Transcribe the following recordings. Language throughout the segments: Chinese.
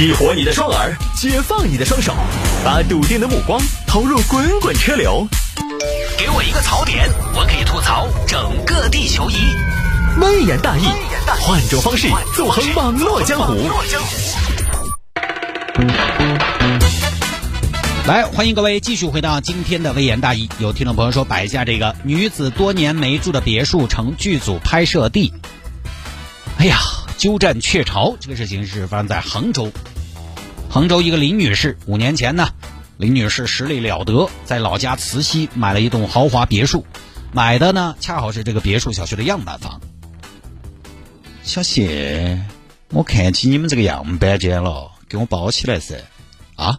激活你的双耳，解放你的双手，把笃定的目光投入滚滚车流。给我一个槽点，我可以吐槽整个地球仪。微言大义，换种方式纵横网络江湖。来，欢迎各位继续回到今天的微言大义。有听众朋友说，摆一下这个女子多年没住的别墅成剧组拍摄地。哎呀，鸠占鹊巢，这个事情是发生在杭州。杭州一个林女士，五年前呢，林女士实力了得，在老家慈溪买了一栋豪华别墅，买的呢恰好是这个别墅小区的样板房。小谢，我看起你们这个样板间了，给我包起来噻。啊？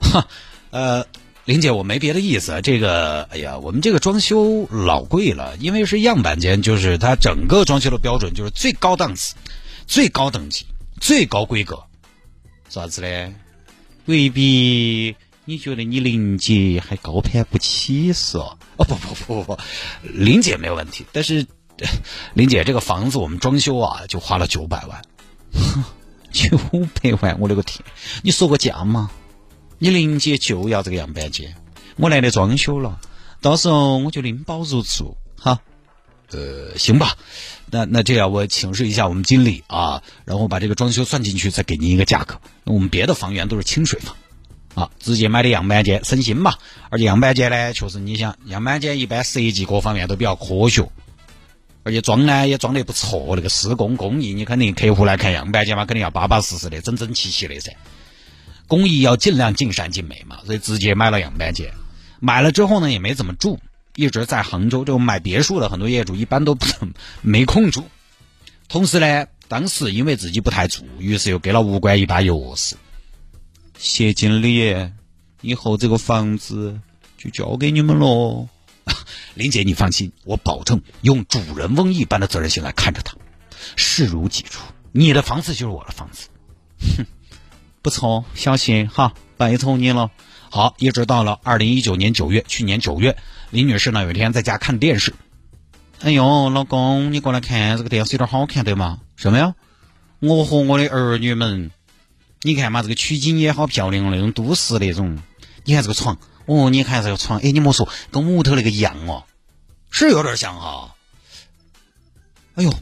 哈，呃，林姐，我没别的意思。这个，哎呀，我们这个装修老贵了，因为是样板间，就是它整个装修的标准就是最高档次、最高等级、最高规格。啥子嘞？未必你觉得你林姐还高攀不起嗦？哦，不不不不，林姐没有问题，但是林姐这个房子我们装修啊，就花了九百万。九百万，我勒个天！你说个价吗？你林姐就要这个样板间，我来的装修了，到时候我就拎包入住，哈。呃，行吧，那那这样我请示一下我们经理啊，然后把这个装修算进去，再给您一个价格。我们别的房源都是清水房，啊，直接买的样板间省心嘛。而且样板间呢，确实你想，样板间一般设计各方面都比较科学，而且装呢也装得不错，那个施工工艺你肯定客户来看样板间嘛，肯定要巴巴适适的、整整齐齐的噻。工艺要尽量尽善尽美嘛，所以直接买了样板间。买了之后呢，也没怎么住。一直在杭州，这种买别墅的很多业主一般都不没空住。同时呢，当时因为自己不太住，于是又给了物管一把钥匙。谢经理，以后这个房子就交给你们喽。林姐，你放心，我保证用主人翁一般的责任心来看着他，视如己出。你的房子就是我的房子。哼，不错，小谢哈，拜托你了。好，一直到了二零一九年九月，去年九月。李女士呢，有一天在家看电视。哎呦，老公，你过来看这个电视有点好看对吗？什么呀？我和我的儿女们，你看嘛，这个取景也好漂亮哦，那种都市那种。你看这个床，哦，你看这个床，哎，你莫说，跟屋头那个一样哦，是有点像哈。哎呦，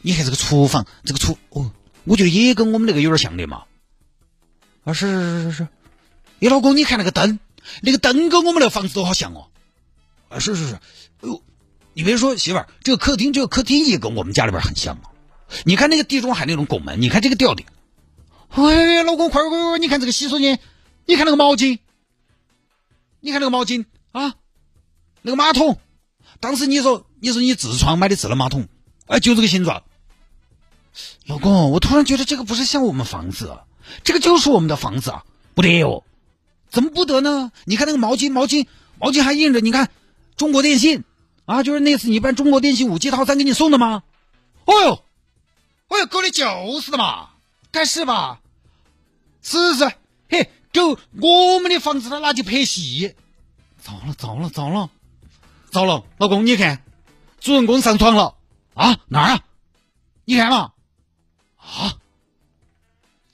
你看这个厨房，这个厨，哦，我觉得也跟我们那个有点像的嘛。啊，是是是是是。哎，老公，你看那个灯，那个灯跟我们那房子都好像哦。啊，是是是，哎呦，你别说，媳妇儿，这个客厅，这个客厅也跟我们家里边很像啊。你看那个地中海那种拱门，你看这个吊顶。哎，老公，快快快，你看这个洗手间，你看那个毛巾，你看那个毛巾啊，那个马桶。当时你说，你说你痔疮买的智能马桶，哎，就这个形状。老公，我突然觉得这个不是像我们房子，啊这个就是我们的房子啊，不得哦，怎么不得呢？你看那个毛巾，毛巾，毛巾还印着，你看。中国电信啊，就是那次你办中国电信五 G 套餐给你送的吗？哦呦，哦呦，狗的就是的嘛，该是吧？是是，嘿，狗，我们的房子他拿去拍戏，糟了糟了糟了，糟了，老公你看，主人公上床了啊？哪儿啊？你看嘛，啊，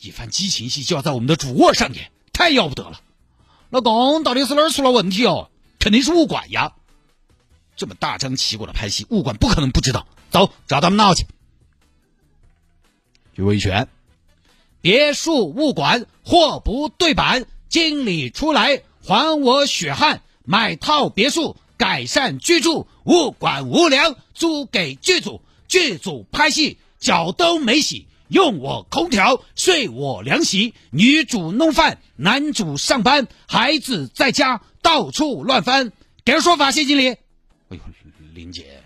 一番激情戏就要在我们的主卧上演，太要不得了！老公到底是哪儿出了问题哦？肯定是物管呀！这么大张旗鼓的拍戏，物管不可能不知道。走，找他们闹去。于维权，别墅物管货不对版，经理出来还我血汗，买套别墅改善居住。物管无良，租给剧组，剧组拍戏脚都没洗，用我空调，睡我凉席。女主弄饭，男主上班，孩子在家到处乱翻。给个说法，谢经理。哎呦，林姐，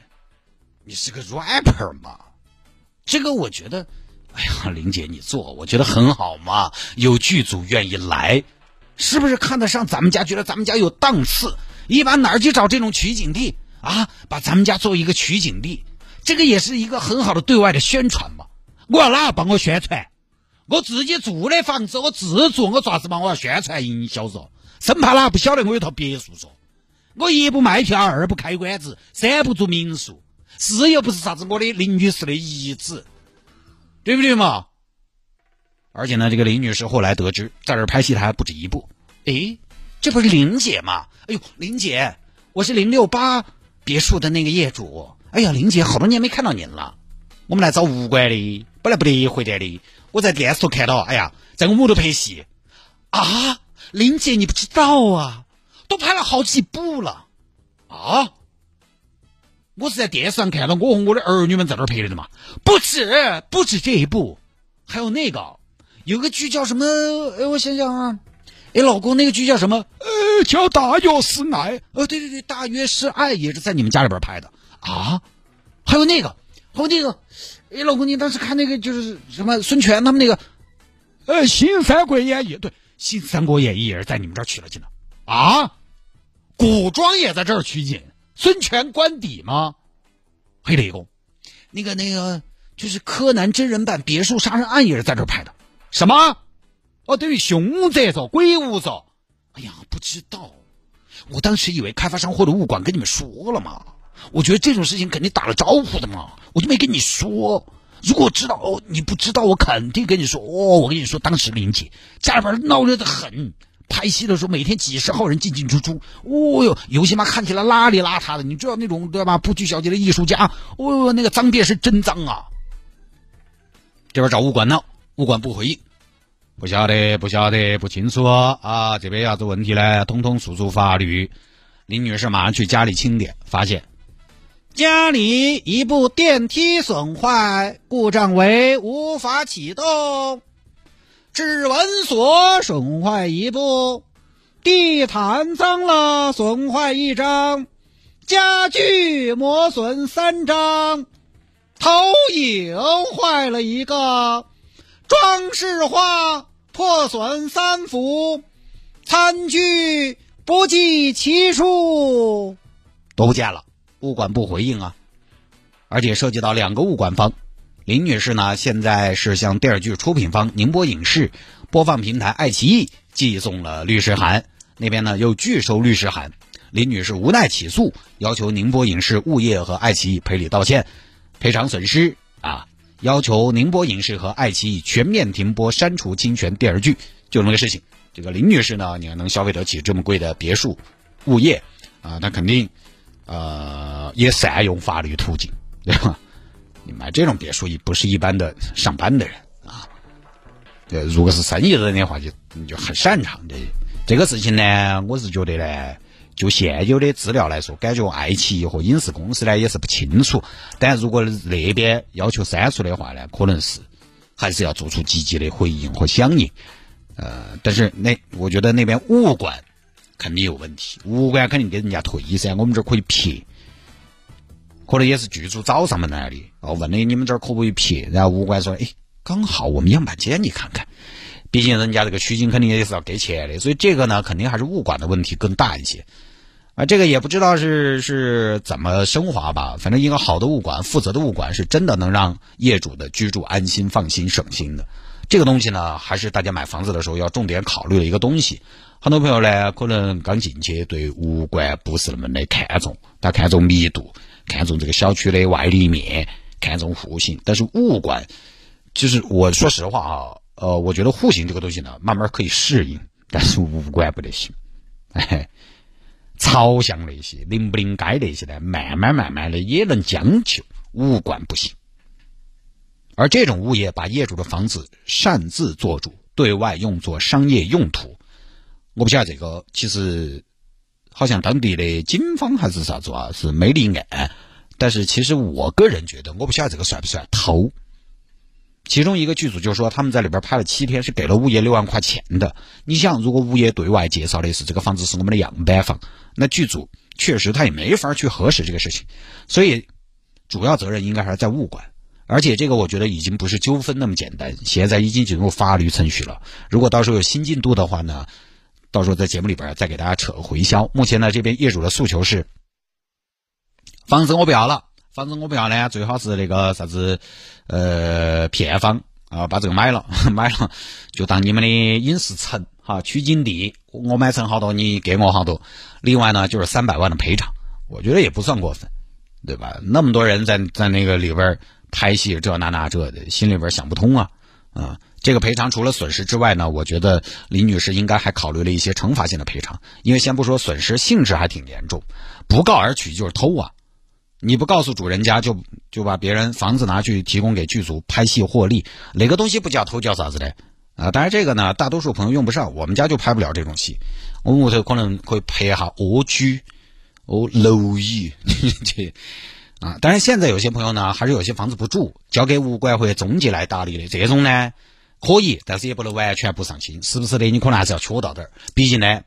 你是个 rapper 吗？这个我觉得，哎呀，林姐你做，我觉得很好嘛。有剧组愿意来，是不是看得上咱们家？觉得咱们家有档次，一般哪儿去找这种取景地啊？把咱们家作为一个取景地，这个也是一个很好的对外的宣传嘛。我要哪帮我宣传？我自己住的房子，我自住，我爪子嘛？我要宣传营销嗦，生怕哪不晓得我有套别墅嗦。我一不卖票，二不开馆子，三不住民宿，四又不是啥子我的林女士的遗址，对不对嘛？而且呢，这个林女士后来得知，在这拍戏她还不止一部。诶，这不是林姐吗？哎呦，林姐，我是零六八别墅的那个业主。哎呀，林姐，好多年没看到您了。我们来找物管的，本来不得回来的。我在电视头看到，哎呀，在我们屋头拍戏。啊，林姐，你不知道啊，都拍了好几部了。啊，我是在电视上看到我和我的儿女们在那儿拍的嘛。不止，不止这一部，还有那个。有个剧叫什么？哎，我想想啊，哎，老公，那个剧叫什么？呃，叫《大约是爱》。呃，对对对，《大约是爱》也是在你们家里边拍的啊。还有那个，还有那个，哎，老公，你当时看那个就是什么孙权他们那个，呃，《新三国演义》对，《新三国演义》也是在你们这儿取了景的啊。古装也在这儿取景，孙权官邸吗？黑雷公，那个那个就是柯南真人版《别墅杀人案》也是在这儿拍的。什么？哦，对于凶宅子、鬼屋子。哎呀，不知道。我当时以为开发商或者物管跟你们说了嘛。我觉得这种事情肯定打了招呼的嘛，我就没跟你说。如果知道哦，你不知道，我肯定跟你说。哦，我跟你说，当时林姐家里边闹热的很，拍戏的时候每天几十号人进进出出。哦哟，有些嘛看起来邋里邋遢的，你知道那种对吧？不拘小节的艺术家，哦哟，那个脏辫是真脏啊。这边找物管闹。物管不回应，不晓得，不晓得，不清楚啊！这边啥子问题呢？通通诉诸法律。林女士马上去家里清点，发现家里一部电梯损坏，故障为无法启动；指纹锁损坏一部，地毯脏了损坏一张，家具磨损三张，投影坏了一个。装饰画破损三幅，餐具不计其数，都不见了。物管不回应啊，而且涉及到两个物管方。林女士呢，现在是向电视剧出品方宁波影视、播放平台爱奇艺寄送了律师函，那边呢又拒收律师函。林女士无奈起诉，要求宁波影视物业和爱奇艺赔礼道歉、赔偿损失啊。要求宁波影视和爱奇艺全面停播、删除侵权电视剧，就那个事情。这个林女士呢，你要能消费得起这么贵的别墅物业啊，她肯定呃也善用法律途径，对吧？你买这种别墅也不是一般的上班的人啊。呃，如果是生意人的话，就就很擅长的。这个事情呢，我是觉得呢。就现有的资料来说，感觉爱奇艺和影视公司呢也是不清楚。但如果那边要求删除的话呢，可能是还是要做出积极的回应和响应。呃，但是那我觉得那边物管肯定有问题，物管肯定给人家退噻。我们这可以撇，可能也是剧组找上门来的哦，问的你们这儿可不可以撇？然后物管说，哎，刚好我们样板间你看看。毕竟人家这个取景肯定也是要给钱的，所以这个呢，肯定还是物管的问题更大一些。啊，这个也不知道是是怎么升华吧。反正一个好的物管、负责的物管，是真的能让业主的居住安心、放心、省心的。这个东西呢，还是大家买房子的时候要重点考虑的一个东西。很多朋友呢，可能刚进去对物管不是那么的看重，他看重密度，看重这个小区的外立面，看重户型。但是物管，就是我说实话啊，呃，我觉得户型这个东西呢，慢慢可以适应，但是物管不得行，哎。朝向那些临不临街那些呢，慢慢慢慢的也能将就，物管不行。而这种物业把业主的房子擅自做主，对外用作商业用途，我不晓得这个，其实好像当地的警方还是啥子啊，是没立案。但是其实我个人觉得，我不晓得这个算不算偷。其中一个剧组就说，他们在里边拍了七天，是给了物业六万块钱的。你想，如果物业对外介绍的是这个房子是我们的样板房，那剧组确实他也没法去核实这个事情。所以，主要责任应该还是在物管。而且这个我觉得已经不是纠纷那么简单，现在已经进入法律程序了。如果到时候有新进度的话呢，到时候在节目里边再给大家扯回销。目前呢，这边业主的诉求是，房子我不要了。房子我不要呢，最好是那个啥子，呃，片方啊，把这个买了，买了就当你们的影视城哈，取景地，我买成好多，你给我好多。另外呢，就是三百万的赔偿，我觉得也不算过分，对吧？那么多人在在那个里边拍戏，这那那这的，心里边想不通啊啊，这个赔偿除了损失之外呢，我觉得李女士应该还考虑了一些惩罚性的赔偿，因为先不说损失性质还挺严重，不告而取就是偷啊，你不告诉主人家就就把别人房子拿去提供给剧组拍戏获利，哪个东西不叫偷叫啥子的啊？当然这个呢，大多数朋友用不上，我们家就拍不了这种戏，我们屋头可能会拍一下蜗居、哦蝼蚁这。啊，当然现在有些朋友呢，还是有些房子不住，交给物管或者中介来打理的，这种呢可以，但是也不能完全不上心，是不是的？你可能还是要缺到点儿。毕竟呢，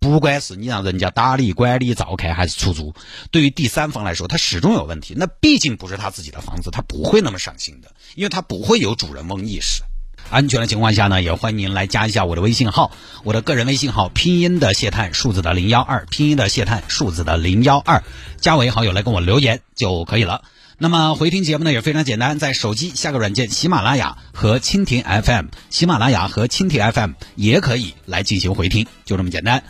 不管是你让人家打理、管理、照看，还是出租，对于第三方来说，他始终有问题。那毕竟不是他自己的房子，他不会那么上心的，因为他不会有主人翁意识。安全的情况下呢，也欢迎您来加一下我的微信号，我的个人微信号拼音的谢探，数字的零幺二，拼音的谢探，数字的零幺二，加为好友来跟我留言就可以了。那么回听节目呢也非常简单，在手机下个软件喜马拉雅和蜻蜓 FM，喜马拉雅和蜻蜓 FM 也可以来进行回听，就这么简单。